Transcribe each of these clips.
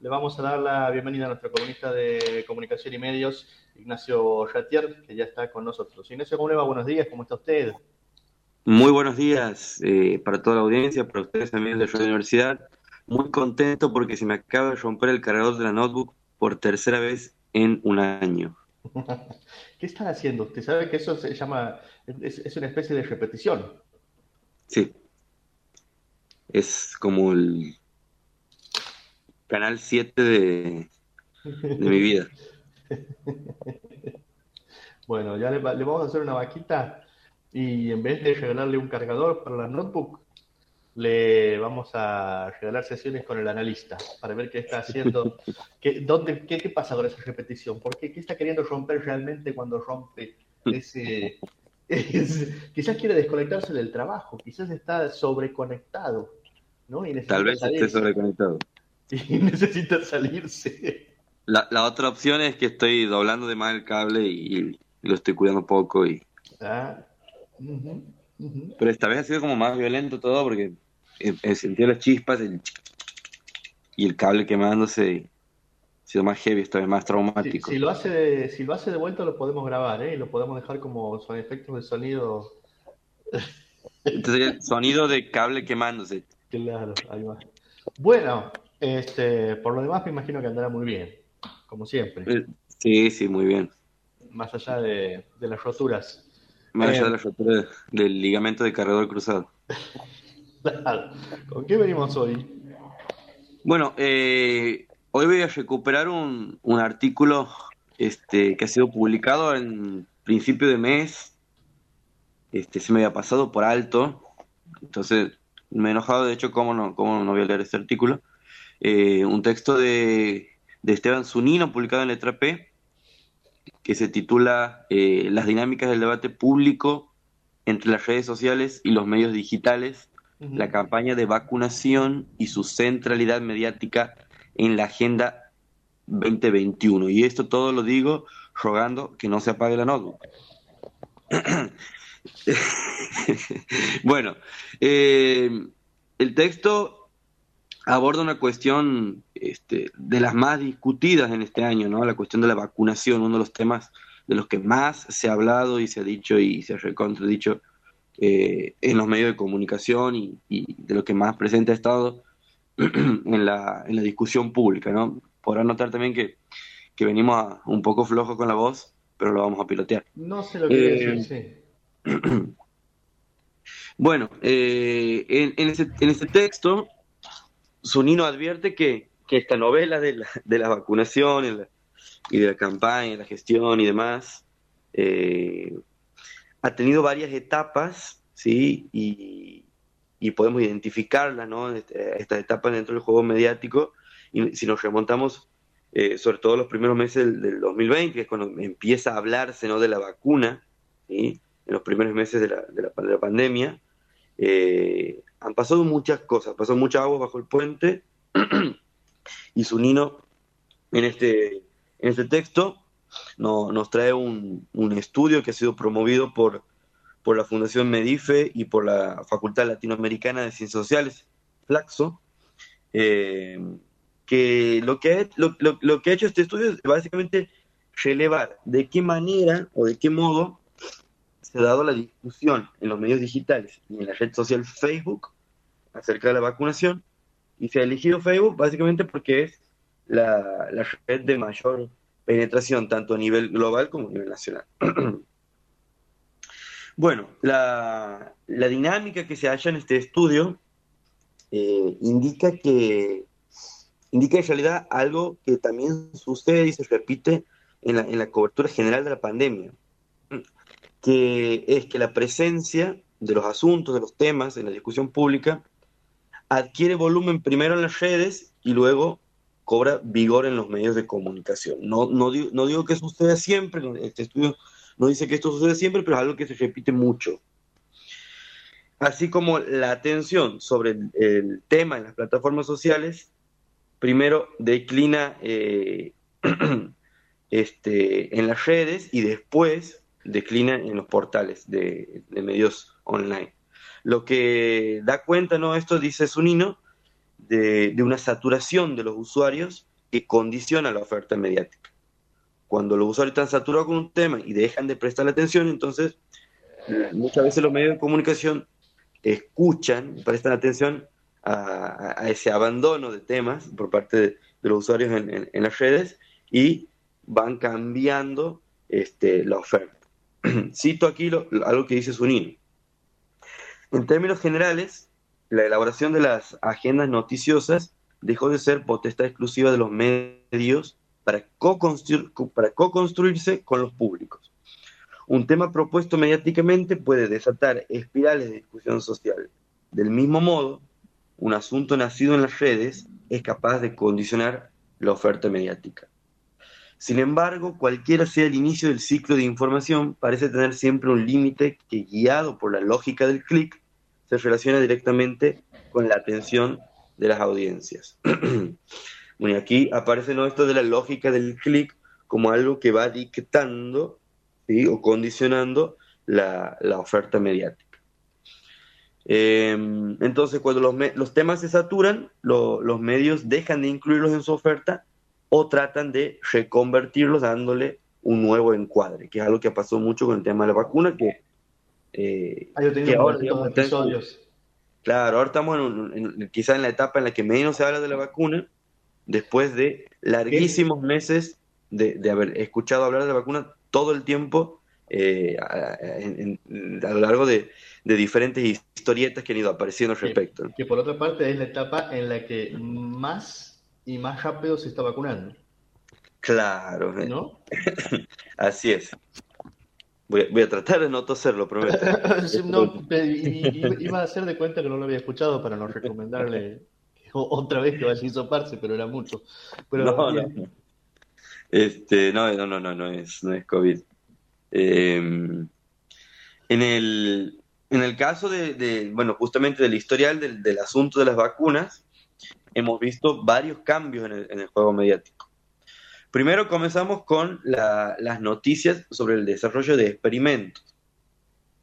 le vamos a dar la bienvenida a nuestro columnista de comunicación y medios, Ignacio Ratier, que ya está con nosotros. Ignacio, ¿cómo le va? Buenos días, ¿cómo está usted? Muy buenos días eh, para toda la audiencia, para ustedes también de la Universidad. Muy contento porque se me acaba de romper el cargador de la notebook por tercera vez en un año. ¿Qué están haciendo? Usted sabe que eso se llama, es, una especie de repetición. Sí. Es como el canal 7 de, mi vida. Bueno, ya le, vamos a hacer una vaquita y en vez de regalarle un cargador para la notebook, le vamos a regalar sesiones con el analista para ver qué está haciendo, qué, dónde, qué, qué pasa con esa repetición, ¿Por qué, qué está queriendo romper realmente cuando rompe ese... quizás quiere desconectarse del trabajo, quizás está sobreconectado, ¿no? Tal vez esté sobreconectado. Y necesita salirse. La, la, otra opción es que estoy doblando de más el cable y, lo estoy cuidando poco y... Ah, Pero esta vez ha sido como más violento todo porque he, sentido las chispas y el cable quemándose. Ha sido más heavy, esta vez más traumático. Si, lo hace de, si lo hace de vuelta lo podemos grabar, ¿eh? Y lo podemos dejar como son efectos de sonido. Entonces el sonido de cable quemándose. Claro, ahí va. Bueno, este, por lo demás me imagino que andará muy bien, como siempre. Eh, sí, sí, muy bien. Más allá de, las roturas. Más allá de eh, las roturas del ligamento de cargador cruzado. ¿Con qué venimos hoy? Bueno, eh, hoy voy a recuperar un, artículo este, que ha sido publicado en principio de mes. Este, se me había pasado por alto. Entonces me he enojado, de hecho, ¿cómo no, cómo no voy a leer este artículo? Eh, un texto de, de, Esteban Zunino, publicado en Letra P, que se titula eh, Las dinámicas del debate público entre las redes sociales y los medios digitales la campaña de vacunación y su centralidad mediática en la Agenda 2021. Y esto todo lo digo rogando que no se apague la notebook. bueno, eh, el texto aborda una cuestión este, de las más discutidas en este año, ¿no? La cuestión de la vacunación, uno de los temas de los que más se ha hablado y se ha dicho y se ha recontradicho eh, en los medios de comunicación y, de lo que más presente ha estado en la, en la discusión pública, ¿no? Podrán notar también que, venimos un poco flojos con la voz, pero lo vamos a pilotear. No sé lo que eh, Bueno, eh, en, en, ese, en ese texto, Sunino advierte que, esta novela de la, de la vacunación y de la campaña, la gestión y demás, eh, ha tenido varias etapas, ¿sí? Y, podemos identificarlas, ¿no? Este, estas etapas dentro del juego mediático. Y si nos remontamos, eh, sobre todo los primeros meses del, 2020, que es cuando empieza a hablarse, ¿no? De la vacuna, ¿sí? En los primeros meses de la, de la, pandemia, eh, han pasado muchas cosas, pasó mucha agua bajo el puente y Sunino en este, en este texto no, nos trae un, estudio que ha sido promovido por, por la Fundación Medife y por la Facultad Latinoamericana de Ciencias Sociales, Flaxo, eh, que, lo que, ha, lo, que ha hecho este estudio es básicamente relevar de qué manera o de qué modo se ha dado la discusión en los medios digitales y en la red social Facebook acerca de la vacunación y se ha elegido Facebook básicamente porque es la, la red de mayor penetración tanto a nivel global como a nivel nacional. bueno, la, dinámica que se halla en este estudio eh, indica que indica en realidad algo que también sucede y se repite en la, en la cobertura general de la pandemia, es que la presencia de los asuntos, de los temas en la discusión pública adquiere volumen primero en las redes y luego cobra vigor en los medios de comunicación. No, no, digo, no digo que suceda siempre, este estudio no dice que esto sucede siempre, pero es algo que se repite mucho. Así como la atención sobre el, tema en las plataformas sociales, primero declina eh, este, en las redes y después declina en los portales de, medios online. Lo que da cuenta, ¿no? Esto dice Sunino, de, una saturación de los usuarios que condiciona la oferta mediática. Cuando los usuarios están saturados con un tema y dejan de prestar atención, entonces muchas veces los medios de comunicación escuchan, prestan atención a, ese abandono de temas por parte de, los usuarios en, las redes y van cambiando este, la oferta. Cito aquí algo que dice Sunil. En términos generales, la elaboración de las agendas noticiosas dejó de ser potestad exclusiva de los medios para co-construirse con los públicos. Un tema propuesto mediáticamente puede desatar espirales de discusión social. Del mismo modo, un asunto nacido en las redes es capaz de condicionar la oferta mediática. Sin embargo, cualquiera sea el inicio del ciclo de información, parece tener siempre un límite que, guiado por la lógica del clic, se relaciona directamente con la atención de las audiencias. bueno, aquí aparece ¿no? esto de la lógica del clic como algo que va dictando o condicionando la, oferta mediática. Em, entonces, cuando los, temas se saturan, los medios dejan de incluirlos en su oferta o tratan de reconvertirlos dándole un nuevo encuadre, que es algo que pasó mucho con el tema de la vacuna, que, eh, ahora, episodios. Claro, ahora estamos en, quizá en la etapa en la que menos se habla de la vacuna, después de larguísimos meses de, haber escuchado hablar de la vacuna todo el tiempo eh, a, lo largo de, diferentes historietas que han ido apareciendo al respecto. que por otra parte es la etapa en la que más y más rápido se está vacunando. Claro, ¿no? Así es. Voy a, tratar de no toserlo, prometo. no, iba a hacer de cuenta que no lo había escuchado para no recomendarle otra vez que vaya a hisoparse, pero era mucho. Pero, no, no. Este, no, no, no, no, no es, no es COVID. Em, en, el, en el caso de, bueno, justamente del historial del, del asunto de las vacunas, hemos visto varios cambios en el, juego mediático. Primero comenzamos con las noticias sobre el desarrollo de experimentos.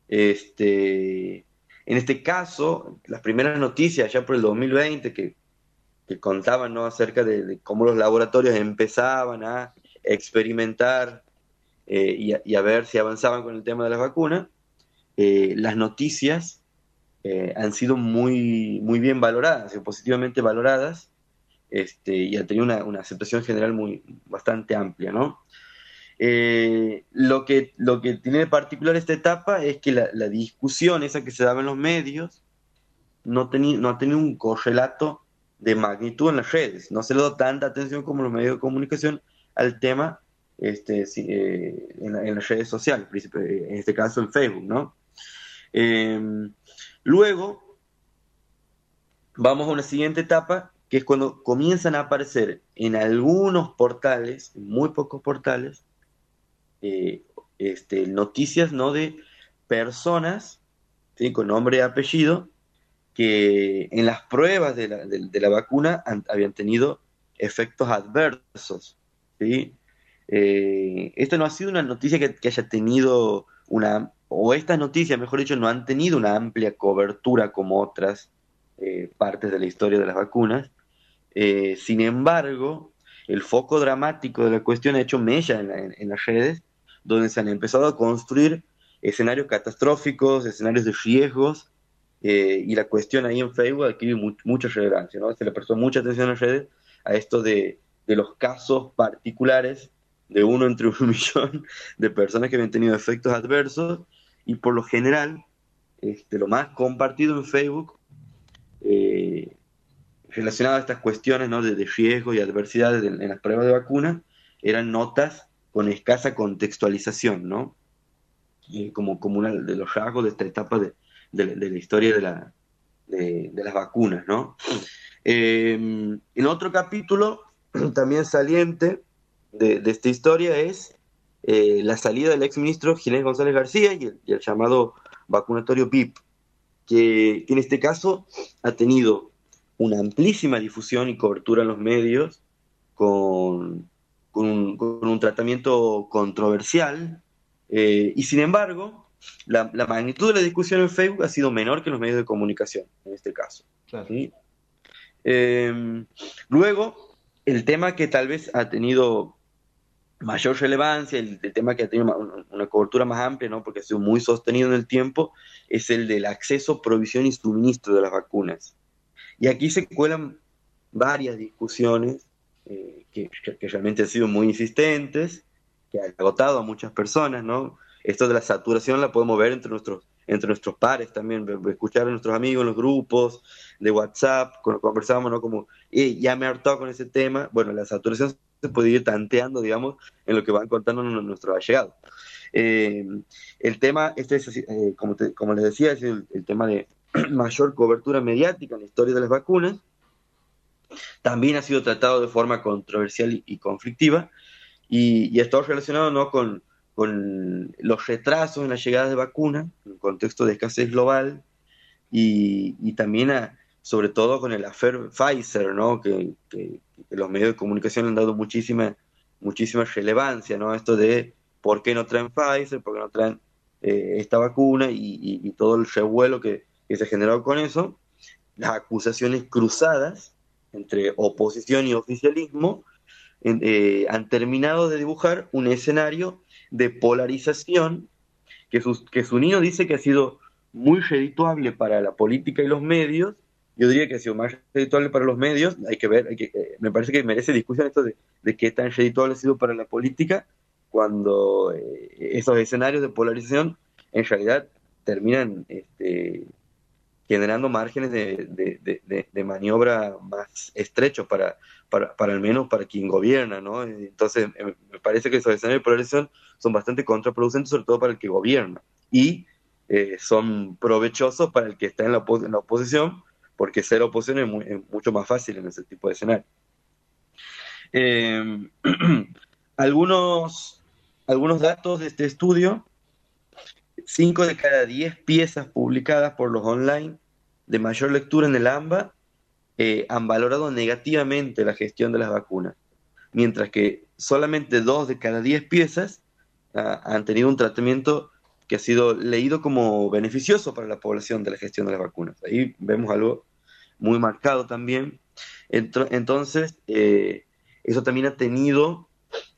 Este, en este caso, las primeras noticias ya por el 2020 que, contaban ¿no? acerca de, cómo los laboratorios empezaban a experimentar eh, y, a, ver si avanzaban con el tema de las vacunas, eh, las noticias eh, han sido muy, muy bien valoradas, positivamente valoradas, este, y han tenido una, aceptación general muy, bastante amplia, ¿no? Eh, lo, que, lo que tiene de particular esta etapa es que la, discusión esa que se daba en los medios no, no ha tenido un correlato de magnitud en las redes, no se le da tanta atención como los medios de comunicación al tema este, eh, en, las redes sociales, en este caso en Facebook, ¿no? Luego, vamos a una siguiente etapa, que es cuando comienzan a aparecer en algunos portales, muy pocos portales, eh, este, noticias ¿no? de personas con nombre y apellido que en las pruebas de la, vacuna habían tenido efectos adversos. ¿sí? Eh, esto no ha sido una noticia que haya tenido una o estas noticias, mejor dicho, no han tenido una amplia cobertura como otras eh, partes de la historia de las vacunas. Eh, sin embargo, el foco dramático de la cuestión ha hecho mella en, las redes, donde se han empezado a construir escenarios catastróficos, escenarios de riesgos, eh, y la cuestión ahí en Facebook adquiere mucha relevancia, ¿no? Se le prestó mucha atención en las redes a esto de, de los casos particulares de uno entre un millón de personas que habían tenido efectos adversos y por lo general, este, lo más compartido en Facebook eh, relacionado a estas cuestiones ¿no? de, riesgo y adversidades en, las pruebas de vacuna eran notas con escasa contextualización, ¿no? como, como uno de los rasgos de esta etapa de, la historia de, la, de, las vacunas, ¿no? Eh, en otro capítulo, también saliente de, esta historia, es eh, la salida del exministro Ginés González García y el, llamado vacunatorio PIP, que, en este caso ha tenido una amplísima difusión y cobertura en los medios con, un, tratamiento controversial eh, y sin embargo la, magnitud de la discusión en Facebook ha sido menor que en los medios de comunicación en este caso. Em, luego, el tema que tal vez ha tenido mayor relevancia, el, tema que ha tenido una, cobertura más amplia, ¿no? porque ha sido muy sostenido en el tiempo, es el del acceso, provisión y suministro de las vacunas. Y aquí se cuelan varias discusiones eh, que, que, realmente han sido muy insistentes, que han agotado a muchas personas, ¿no? Esto de la saturación la podemos ver entre nuestros, entre nuestros pares también, escuchar a nuestros amigos en los grupos de WhatsApp, cuando ¿no? Como, ya me he hartado con ese tema. Bueno, la saturación se puede ir tanteando, digamos, en lo que van contando nuestros allegados. Eh, el tema, este es, eh, como, como les decía, es el, tema de mayor cobertura mediática en la historia de las vacunas. También ha sido tratado de forma controversial y, conflictiva y, y, está relacionado ¿no? con, con los retrasos en la llegada de vacunas, en un contexto de escasez global y, y también a, sobre todo con el affair Pfizer, ¿no? Que, los medios de comunicación han dado muchísima, muchísima relevancia, ¿no? Esto de por qué no traen Pfizer, por qué no traen eh, esta vacuna y, todo el revuelo que, se generó con eso, las acusaciones cruzadas entre oposición y oficialismo eh, han terminado de dibujar un escenario de polarización que, su, que Sunino dice que ha sido muy redituable para la política y los medios yo diría que ha sido más redituable para los medios, hay que ver, que, eh, me parece que merece discusión esto de, qué tan redituable ha sido para la política cuando eh, esos escenarios de polarización en realidad terminan este, generando márgenes de, maniobra más estrechos para, para, al menos para quien gobierna, ¿no? Entonces, eh, me parece que esos escenarios de polarización son bastante contraproducentes, sobre todo para el que gobierna, y son provechosos para el que está en la, en la oposición, porque ser oposición es, mucho más fácil en ese tipo de escenario. Eh, algunos, algunos datos de este estudio, 5 de cada 10 piezas publicadas por los online de mayor lectura en el AMBA eh, han valorado negativamente la gestión de las vacunas, mientras que solamente 2 de cada 10 piezas ah, han tenido un tratamiento que ha sido leído como beneficioso para la población de la gestión de las vacunas. Ahí vemos algo muy marcado también. Entonces, eh, eso también ha tenido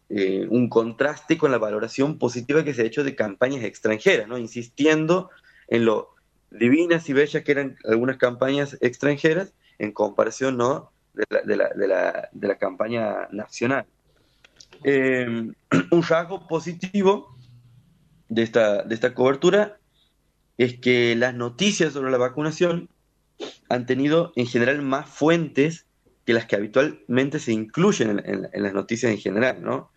eh, un contraste con la valoración positiva que se ha hecho de campañas extranjeras, ¿no? insistiendo en lo divinas y bellas que eran algunas campañas extranjeras en comparación ¿no? de, la, de, la, de, la, campaña nacional. Eh, un rasgo positivo de esta, de esta cobertura es que las noticias sobre la vacunación han tenido en general más fuentes que las que habitualmente se incluyen en, las noticias en general, ¿no?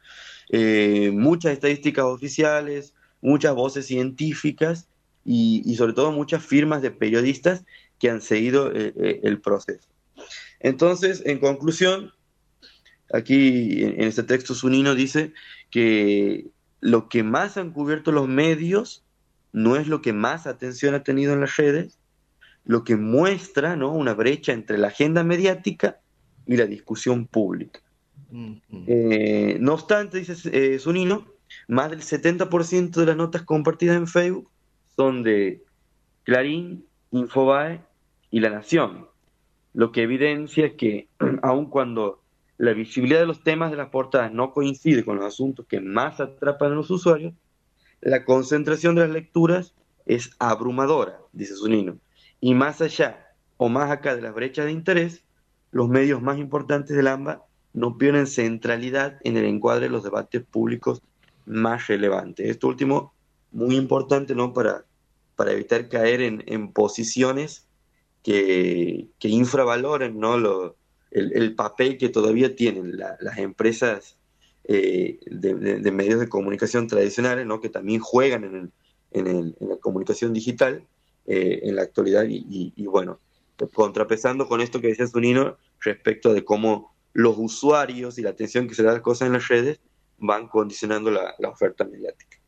Eh, muchas estadísticas oficiales, muchas voces científicas y, sobre todo muchas firmas de periodistas que han seguido eh, eh, el proceso. Entonces, en conclusión, aquí en este texto Sunino dice que lo que más han cubierto los medios no es lo que más atención ha tenido en las redes, lo que muestra ¿no? una brecha entre la agenda mediática y la discusión pública. Eh, no obstante, dice eh, Sunino, más del 70% de las notas compartidas en Facebook son de Clarín, Infobae y La Nación, lo que evidencia que aun cuando la visibilidad de los temas de las portadas no coincide con los asuntos que más atrapan a los usuarios, la concentración de las lecturas es abrumadora, dice Sunino. Y más allá o más acá de las brechas de interés, los medios más importantes del AMBA no pierden centralidad en el encuadre de los debates públicos más relevantes. Esto último, muy importante, ¿no? Para, para evitar caer en, posiciones que, que, infravaloren, ¿no? Lo, el, papel que todavía tienen las empresas eh, de, medios de comunicación tradicionales, ¿no? Que también juegan en, en la comunicación digital eh, en la actualidad y, bueno, contrapesando con esto que decía Sunino respecto de cómo los usuarios y la atención que se da a las cosas en las redes van condicionando la oferta mediática.